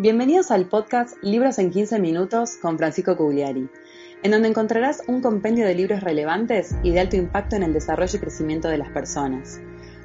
Bienvenidos al podcast Libros en 15 Minutos con Francisco Cugliari, en donde encontrarás un compendio de libros relevantes y de alto impacto en el desarrollo y crecimiento de las personas.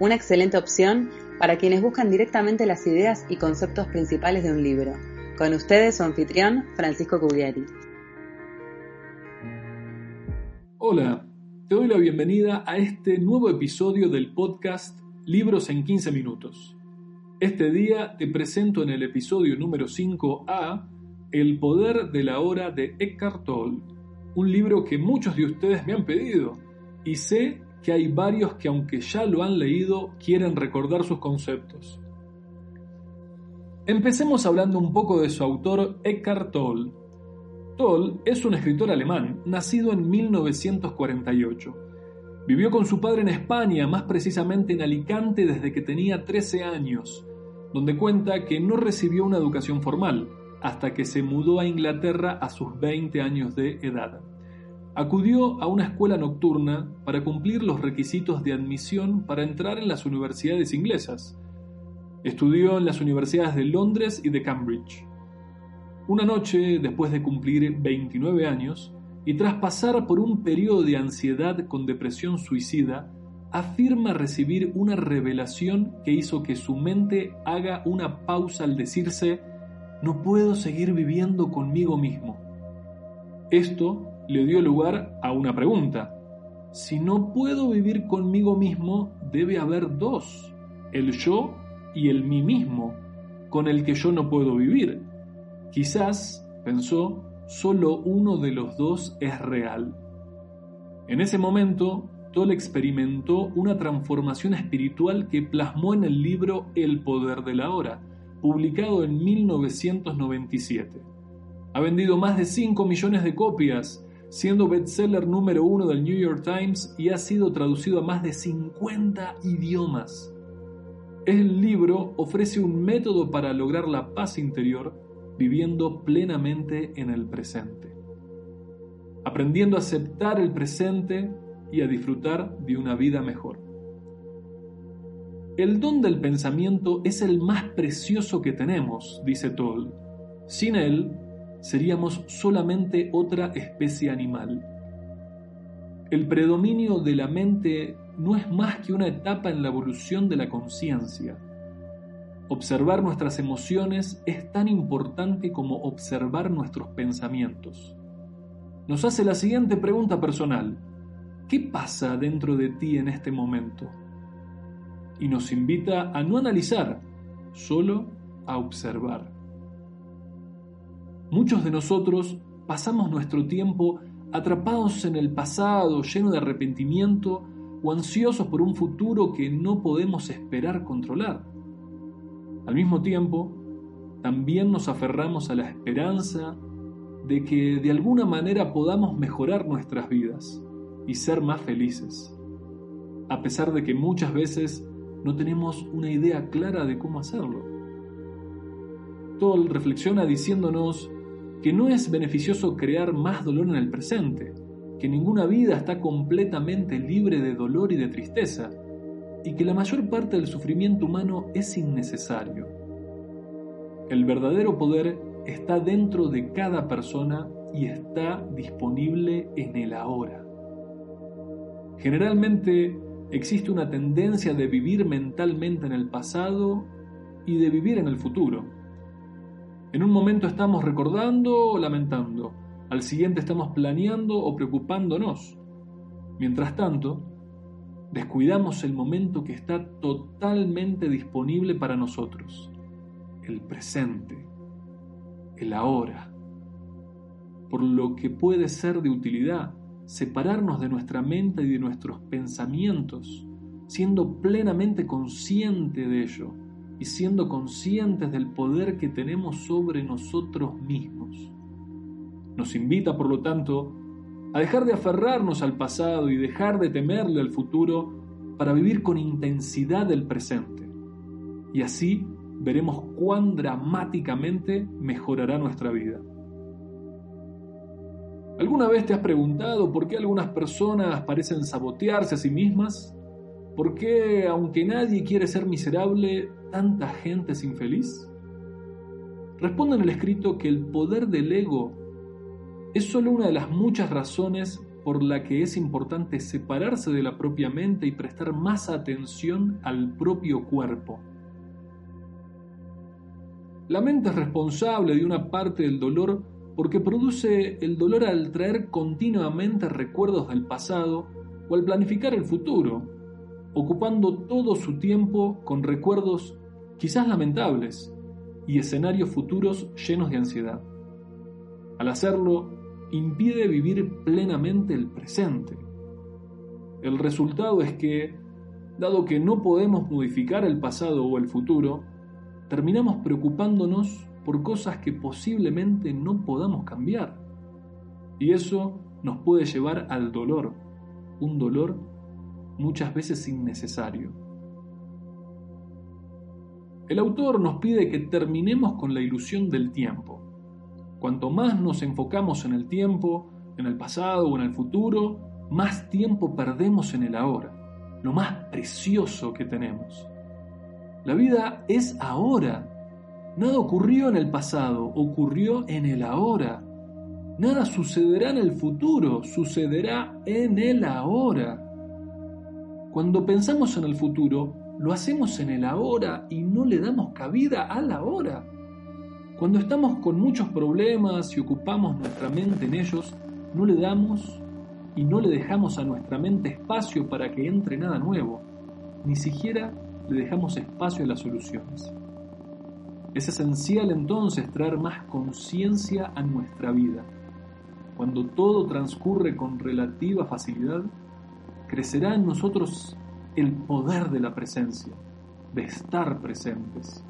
Una excelente opción para quienes buscan directamente las ideas y conceptos principales de un libro. Con ustedes su anfitrión, Francisco Cugliari. Hola, te doy la bienvenida a este nuevo episodio del podcast Libros en 15 Minutos. Este día te presento en el episodio número 5A El poder de la hora de Eckhart Tolle, un libro que muchos de ustedes me han pedido y sé que hay varios que aunque ya lo han leído quieren recordar sus conceptos. Empecemos hablando un poco de su autor Eckhart Tolle. Tolle es un escritor alemán, nacido en 1948. Vivió con su padre en España, más precisamente en Alicante, desde que tenía 13 años, donde cuenta que no recibió una educación formal hasta que se mudó a Inglaterra a sus 20 años de edad. Acudió a una escuela nocturna para cumplir los requisitos de admisión para entrar en las universidades inglesas. Estudió en las universidades de Londres y de Cambridge. Una noche, después de cumplir 29 años, y tras pasar por un periodo de ansiedad con depresión suicida, afirma recibir una revelación que hizo que su mente haga una pausa al decirse, no puedo seguir viviendo conmigo mismo. Esto le dio lugar a una pregunta. Si no puedo vivir conmigo mismo, debe haber dos, el yo y el mí mismo, con el que yo no puedo vivir. Quizás, pensó, solo uno de los dos es real. En ese momento, Toll experimentó una transformación espiritual que plasmó en el libro El poder de la hora, publicado en 1997. Ha vendido más de 5 millones de copias, siendo bestseller número uno del New York Times y ha sido traducido a más de 50 idiomas. El libro ofrece un método para lograr la paz interior viviendo plenamente en el presente, aprendiendo a aceptar el presente y a disfrutar de una vida mejor. El don del pensamiento es el más precioso que tenemos, dice Toll. Sin él, seríamos solamente otra especie animal. El predominio de la mente no es más que una etapa en la evolución de la conciencia. Observar nuestras emociones es tan importante como observar nuestros pensamientos. Nos hace la siguiente pregunta personal. ¿Qué pasa dentro de ti en este momento? Y nos invita a no analizar, solo a observar. Muchos de nosotros pasamos nuestro tiempo atrapados en el pasado, lleno de arrepentimiento o ansiosos por un futuro que no podemos esperar controlar. Al mismo tiempo, también nos aferramos a la esperanza de que de alguna manera podamos mejorar nuestras vidas y ser más felices, a pesar de que muchas veces no tenemos una idea clara de cómo hacerlo. Toll reflexiona diciéndonos que no es beneficioso crear más dolor en el presente, que ninguna vida está completamente libre de dolor y de tristeza, y que la mayor parte del sufrimiento humano es innecesario. El verdadero poder está dentro de cada persona y está disponible en el ahora. Generalmente existe una tendencia de vivir mentalmente en el pasado y de vivir en el futuro. En un momento estamos recordando o lamentando, al siguiente estamos planeando o preocupándonos. Mientras tanto, descuidamos el momento que está totalmente disponible para nosotros, el presente, el ahora. Por lo que puede ser de utilidad separarnos de nuestra mente y de nuestros pensamientos, siendo plenamente consciente de ello y siendo conscientes del poder que tenemos sobre nosotros mismos. Nos invita, por lo tanto, a dejar de aferrarnos al pasado y dejar de temerle al futuro para vivir con intensidad el presente. Y así veremos cuán dramáticamente mejorará nuestra vida. ¿Alguna vez te has preguntado por qué algunas personas parecen sabotearse a sí mismas? ¿Por qué, aunque nadie quiere ser miserable, tanta gente es infeliz? Responde en el escrito que el poder del ego es solo una de las muchas razones por la que es importante separarse de la propia mente y prestar más atención al propio cuerpo. La mente es responsable de una parte del dolor porque produce el dolor al traer continuamente recuerdos del pasado o al planificar el futuro, ocupando todo su tiempo con recuerdos quizás lamentables y escenarios futuros llenos de ansiedad. Al hacerlo, impide vivir plenamente el presente. El resultado es que, dado que no podemos modificar el pasado o el futuro, terminamos preocupándonos por cosas que posiblemente no podamos cambiar. Y eso nos puede llevar al dolor, un dolor muchas veces innecesario. El autor nos pide que terminemos con la ilusión del tiempo. Cuanto más nos enfocamos en el tiempo, en el pasado o en el futuro, más tiempo perdemos en el ahora, lo más precioso que tenemos. La vida es ahora Nada ocurrió en el pasado, ocurrió en el ahora. Nada sucederá en el futuro, sucederá en el ahora. Cuando pensamos en el futuro, lo hacemos en el ahora y no le damos cabida al ahora. Cuando estamos con muchos problemas y ocupamos nuestra mente en ellos, no le damos y no le dejamos a nuestra mente espacio para que entre nada nuevo. Ni siquiera le dejamos espacio a las soluciones. Es esencial entonces traer más conciencia a nuestra vida. Cuando todo transcurre con relativa facilidad, crecerá en nosotros el poder de la presencia, de estar presentes.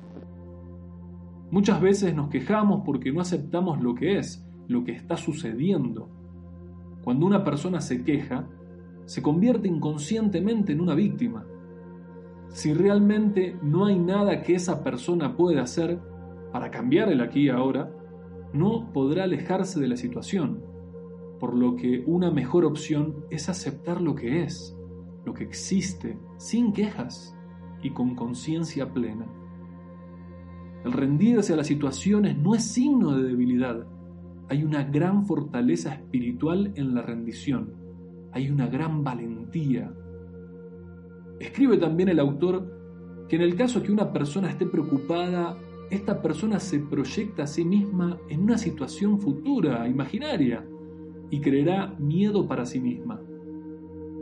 Muchas veces nos quejamos porque no aceptamos lo que es, lo que está sucediendo. Cuando una persona se queja, se convierte inconscientemente en una víctima si realmente no hay nada que esa persona pueda hacer para cambiar el aquí y ahora, no podrá alejarse de la situación, por lo que una mejor opción es aceptar lo que es, lo que existe, sin quejas y con conciencia plena. El rendirse a las situaciones no es signo de debilidad, hay una gran fortaleza espiritual en la rendición, hay una gran valentía. Escribe también el autor que en el caso que una persona esté preocupada, esta persona se proyecta a sí misma en una situación futura, imaginaria, y creerá miedo para sí misma.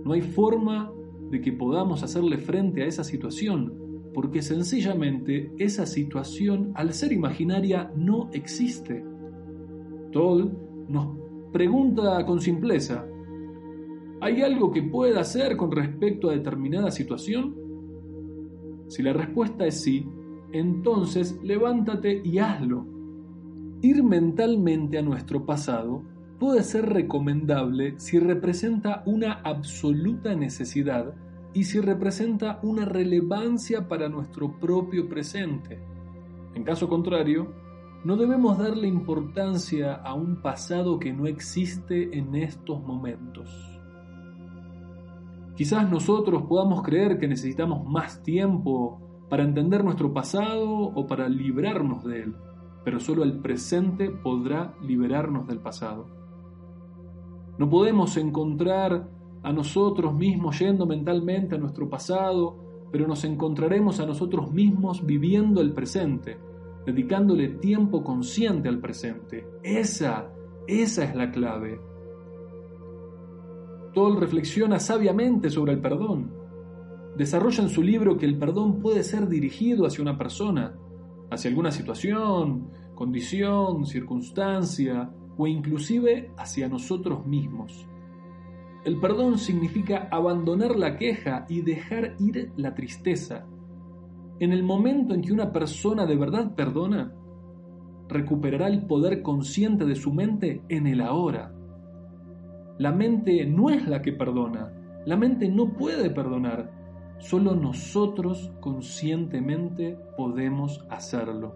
No hay forma de que podamos hacerle frente a esa situación, porque sencillamente esa situación, al ser imaginaria, no existe. Toll nos pregunta con simpleza, ¿Hay algo que pueda hacer con respecto a determinada situación? Si la respuesta es sí, entonces levántate y hazlo. Ir mentalmente a nuestro pasado puede ser recomendable si representa una absoluta necesidad y si representa una relevancia para nuestro propio presente. En caso contrario, no debemos darle importancia a un pasado que no existe en estos momentos. Quizás nosotros podamos creer que necesitamos más tiempo para entender nuestro pasado o para librarnos de él. pero solo el presente podrá liberarnos del pasado. No podemos encontrar a nosotros mismos yendo mentalmente a nuestro pasado, pero nos encontraremos a nosotros mismos viviendo el presente, dedicándole tiempo consciente al presente. Esa, esa es la clave. Toll reflexiona sabiamente sobre el perdón. Desarrolla en su libro que el perdón puede ser dirigido hacia una persona, hacia alguna situación, condición, circunstancia o inclusive hacia nosotros mismos. El perdón significa abandonar la queja y dejar ir la tristeza. En el momento en que una persona de verdad perdona, recuperará el poder consciente de su mente en el ahora. La mente no es la que perdona, la mente no puede perdonar, solo nosotros conscientemente podemos hacerlo.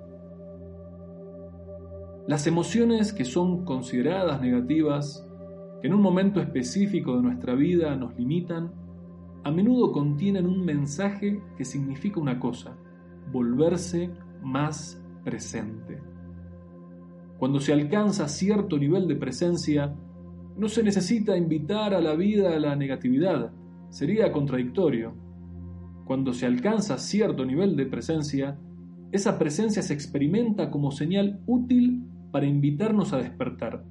Las emociones que son consideradas negativas, que en un momento específico de nuestra vida nos limitan, a menudo contienen un mensaje que significa una cosa, volverse más presente. Cuando se alcanza cierto nivel de presencia, no se necesita invitar a la vida a la negatividad, sería contradictorio. Cuando se alcanza cierto nivel de presencia, esa presencia se experimenta como señal útil para invitarnos a despertar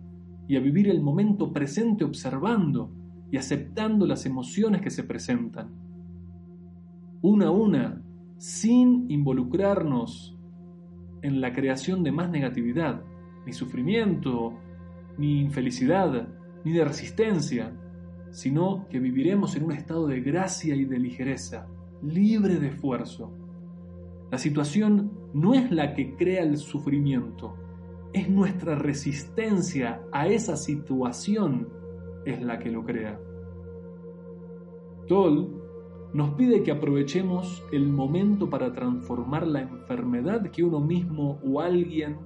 y a vivir el momento presente observando y aceptando las emociones que se presentan. Una a una, sin involucrarnos en la creación de más negatividad, ni sufrimiento, ni infelicidad, ni de resistencia, sino que viviremos en un estado de gracia y de ligereza, libre de esfuerzo. La situación no es la que crea el sufrimiento, es nuestra resistencia a esa situación es la que lo crea. Toll nos pide que aprovechemos el momento para transformar la enfermedad que uno mismo o alguien,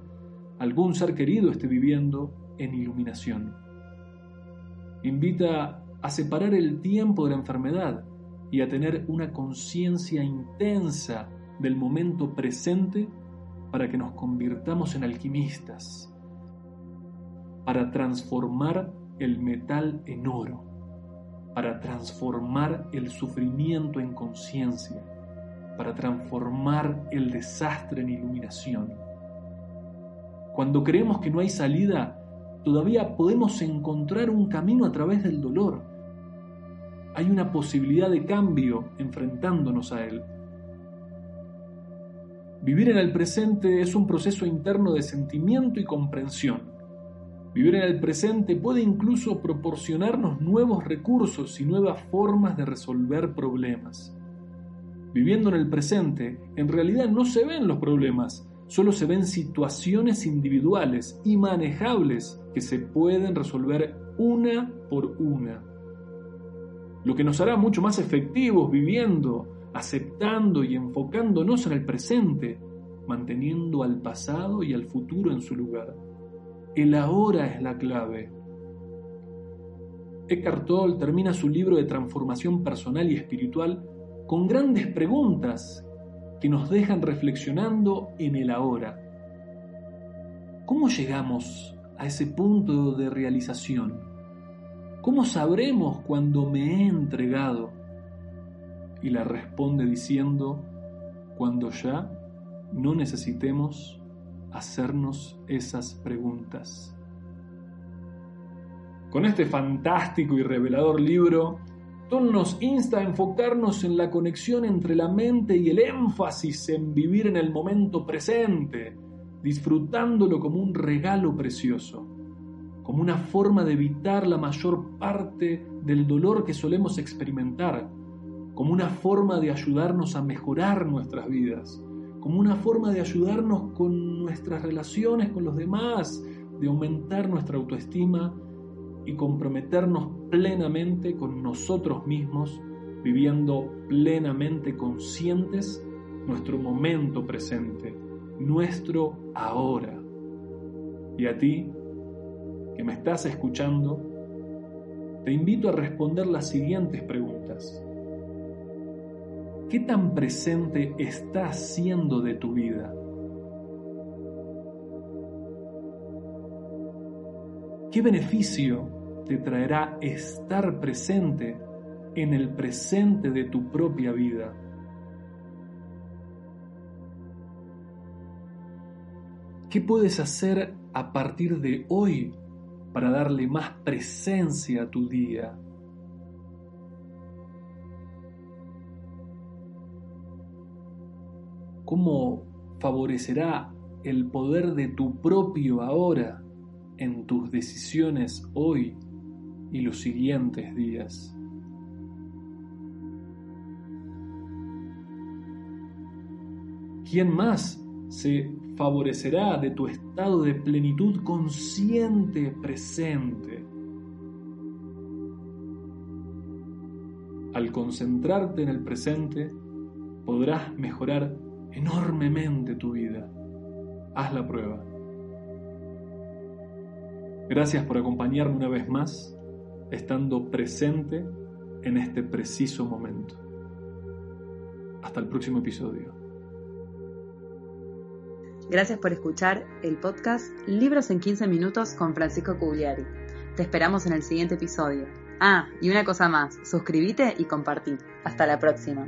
algún ser querido esté viviendo en iluminación. Invita a separar el tiempo de la enfermedad y a tener una conciencia intensa del momento presente para que nos convirtamos en alquimistas, para transformar el metal en oro, para transformar el sufrimiento en conciencia, para transformar el desastre en iluminación. Cuando creemos que no hay salida, todavía podemos encontrar un camino a través del dolor. Hay una posibilidad de cambio enfrentándonos a él. Vivir en el presente es un proceso interno de sentimiento y comprensión. Vivir en el presente puede incluso proporcionarnos nuevos recursos y nuevas formas de resolver problemas. Viviendo en el presente, en realidad no se ven los problemas, solo se ven situaciones individuales y manejables que se pueden resolver una por una. Lo que nos hará mucho más efectivos viviendo aceptando y enfocándonos en el presente, manteniendo al pasado y al futuro en su lugar. El ahora es la clave. Eckhart Tolle termina su libro de transformación personal y espiritual con grandes preguntas que nos dejan reflexionando en el ahora. ¿Cómo llegamos a ese punto de realización? ¿Cómo sabremos cuando me he entregado? Y la responde diciendo, cuando ya no necesitemos hacernos esas preguntas. Con este fantástico y revelador libro, Tom nos insta a enfocarnos en la conexión entre la mente y el énfasis en vivir en el momento presente, disfrutándolo como un regalo precioso, como una forma de evitar la mayor parte del dolor que solemos experimentar como una forma de ayudarnos a mejorar nuestras vidas, como una forma de ayudarnos con nuestras relaciones con los demás, de aumentar nuestra autoestima y comprometernos plenamente con nosotros mismos, viviendo plenamente conscientes nuestro momento presente, nuestro ahora. Y a ti, que me estás escuchando, te invito a responder las siguientes preguntas. ¿Qué tan presente está siendo de tu vida? ¿Qué beneficio te traerá estar presente en el presente de tu propia vida? ¿Qué puedes hacer a partir de hoy para darle más presencia a tu día? ¿Cómo favorecerá el poder de tu propio ahora en tus decisiones hoy y los siguientes días? ¿Quién más se favorecerá de tu estado de plenitud consciente presente. Al concentrarte en el presente, podrás mejorar enormemente tu vida. Haz la prueba. Gracias por acompañarme una vez más, estando presente en este preciso momento. Hasta el próximo episodio. Gracias por escuchar el podcast Libros en 15 minutos con Francisco Cugliari. Te esperamos en el siguiente episodio. Ah, y una cosa más, suscríbete y compartí. Hasta la próxima.